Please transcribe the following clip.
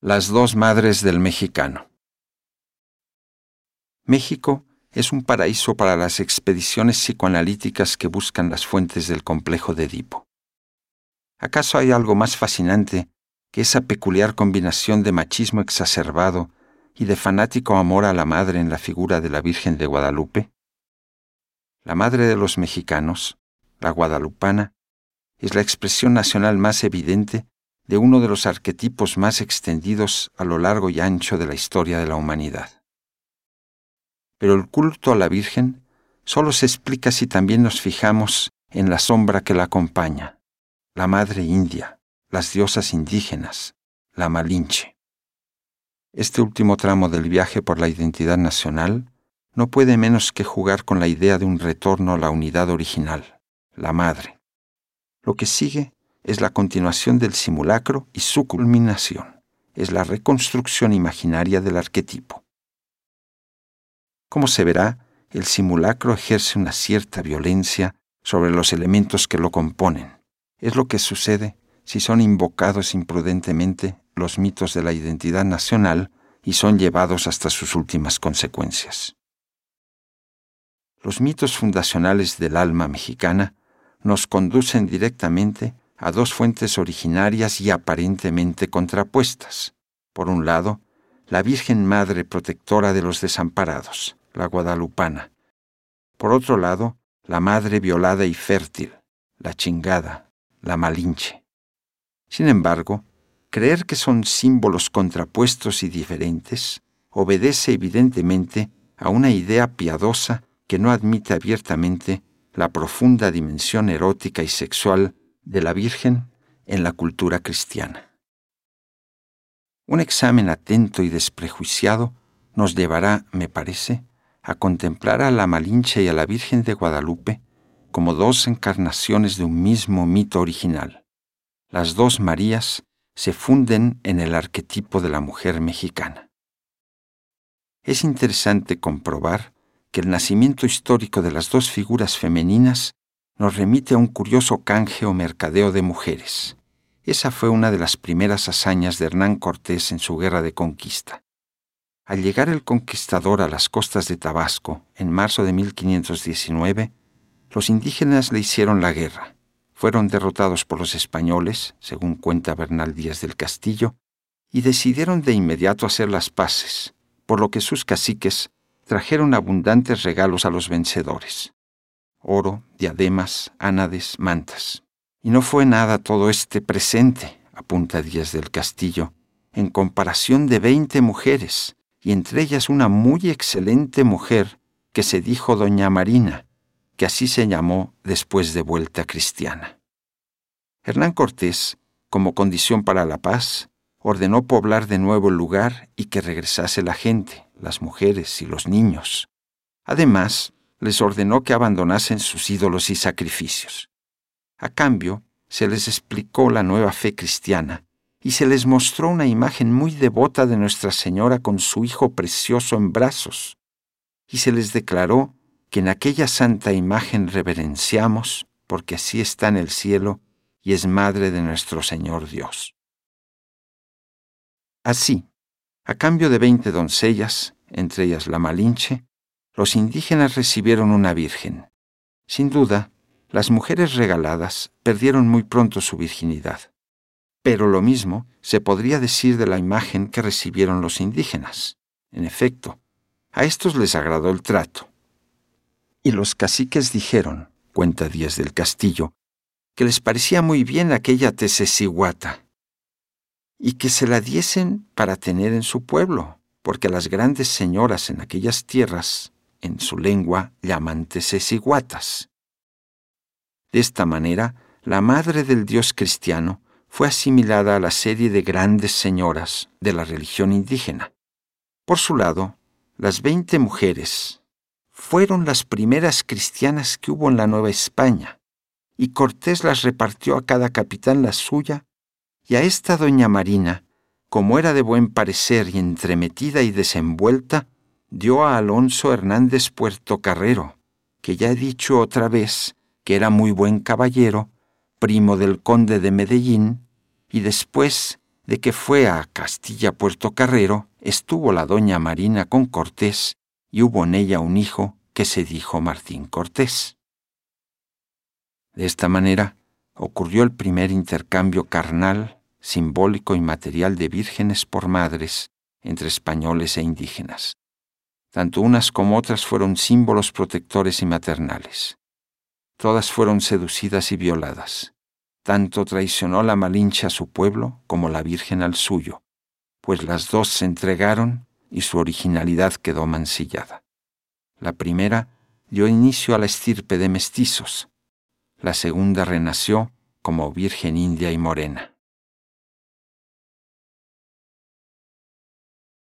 Las dos madres del mexicano. México es un paraíso para las expediciones psicoanalíticas que buscan las fuentes del complejo de Edipo. ¿Acaso hay algo más fascinante que esa peculiar combinación de machismo exacerbado y de fanático amor a la madre en la figura de la Virgen de Guadalupe? La madre de los mexicanos, la guadalupana, es la expresión nacional más evidente de uno de los arquetipos más extendidos a lo largo y ancho de la historia de la humanidad. Pero el culto a la Virgen solo se explica si también nos fijamos en la sombra que la acompaña, la Madre India, las diosas indígenas, la Malinche. Este último tramo del viaje por la identidad nacional no puede menos que jugar con la idea de un retorno a la unidad original, la Madre. Lo que sigue es la continuación del simulacro y su culminación es la reconstrucción imaginaria del arquetipo. Como se verá, el simulacro ejerce una cierta violencia sobre los elementos que lo componen. Es lo que sucede si son invocados imprudentemente los mitos de la identidad nacional y son llevados hasta sus últimas consecuencias. Los mitos fundacionales del alma mexicana nos conducen directamente a dos fuentes originarias y aparentemente contrapuestas. Por un lado, la Virgen Madre Protectora de los Desamparados, la Guadalupana. Por otro lado, la Madre Violada y Fértil, la Chingada, la Malinche. Sin embargo, creer que son símbolos contrapuestos y diferentes obedece evidentemente a una idea piadosa que no admite abiertamente la profunda dimensión erótica y sexual de la Virgen en la cultura cristiana. Un examen atento y desprejuiciado nos llevará, me parece, a contemplar a la Malinche y a la Virgen de Guadalupe como dos encarnaciones de un mismo mito original. Las dos Marías se funden en el arquetipo de la mujer mexicana. Es interesante comprobar que el nacimiento histórico de las dos figuras femeninas nos remite a un curioso canje o mercadeo de mujeres. Esa fue una de las primeras hazañas de Hernán Cortés en su guerra de conquista. Al llegar el conquistador a las costas de Tabasco en marzo de 1519, los indígenas le hicieron la guerra. Fueron derrotados por los españoles, según cuenta Bernal Díaz del Castillo, y decidieron de inmediato hacer las paces, por lo que sus caciques trajeron abundantes regalos a los vencedores oro, diademas, ánades, mantas. Y no fue nada todo este presente, apunta Díaz del Castillo, en comparación de veinte mujeres, y entre ellas una muy excelente mujer que se dijo Doña Marina, que así se llamó después de vuelta cristiana. Hernán Cortés, como condición para la paz, ordenó poblar de nuevo el lugar y que regresase la gente, las mujeres y los niños. Además, les ordenó que abandonasen sus ídolos y sacrificios. A cambio, se les explicó la nueva fe cristiana y se les mostró una imagen muy devota de Nuestra Señora con su Hijo precioso en brazos, y se les declaró que en aquella santa imagen reverenciamos, porque así está en el cielo y es madre de nuestro Señor Dios. Así, a cambio de veinte doncellas, entre ellas la Malinche, los indígenas recibieron una virgen. Sin duda, las mujeres regaladas perdieron muy pronto su virginidad. Pero lo mismo se podría decir de la imagen que recibieron los indígenas. En efecto, a estos les agradó el trato. Y los caciques dijeron, cuenta Díaz del Castillo, que les parecía muy bien aquella tecesiguata y que se la diesen para tener en su pueblo, porque las grandes señoras en aquellas tierras en su lengua llaman tesesiguatas. De esta manera, la madre del dios cristiano fue asimilada a la serie de grandes señoras de la religión indígena. Por su lado, las veinte mujeres fueron las primeras cristianas que hubo en la Nueva España, y Cortés las repartió a cada capitán la suya, y a esta doña Marina, como era de buen parecer y entremetida y desenvuelta, dio a Alonso Hernández Puerto Carrero, que ya he dicho otra vez que era muy buen caballero, primo del conde de Medellín, y después de que fue a Castilla Puerto Carrero, estuvo la doña Marina con Cortés y hubo en ella un hijo que se dijo Martín Cortés. De esta manera ocurrió el primer intercambio carnal, simbólico y material de vírgenes por madres entre españoles e indígenas. Tanto unas como otras fueron símbolos protectores y maternales. Todas fueron seducidas y violadas. Tanto traicionó la Malinche a su pueblo como la Virgen al suyo, pues las dos se entregaron y su originalidad quedó mancillada. La primera dio inicio a la estirpe de mestizos, la segunda renació como Virgen india y morena.